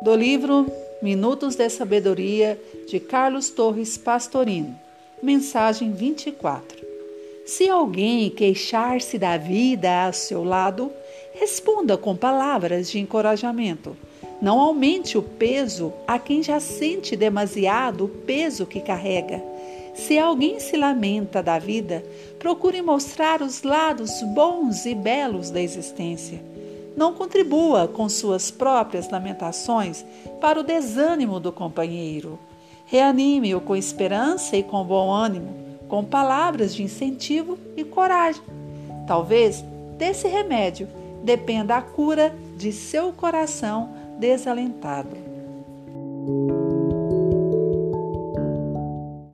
Do livro Minutos de Sabedoria de Carlos Torres Pastorino. Mensagem 24. Se alguém queixar-se da vida ao seu lado, responda com palavras de encorajamento. Não aumente o peso a quem já sente demasiado o peso que carrega. Se alguém se lamenta da vida, procure mostrar os lados bons e belos da existência. Não contribua com suas próprias lamentações para o desânimo do companheiro. Reanime-o com esperança e com bom ânimo, com palavras de incentivo e coragem. Talvez desse remédio dependa a cura de seu coração desalentado.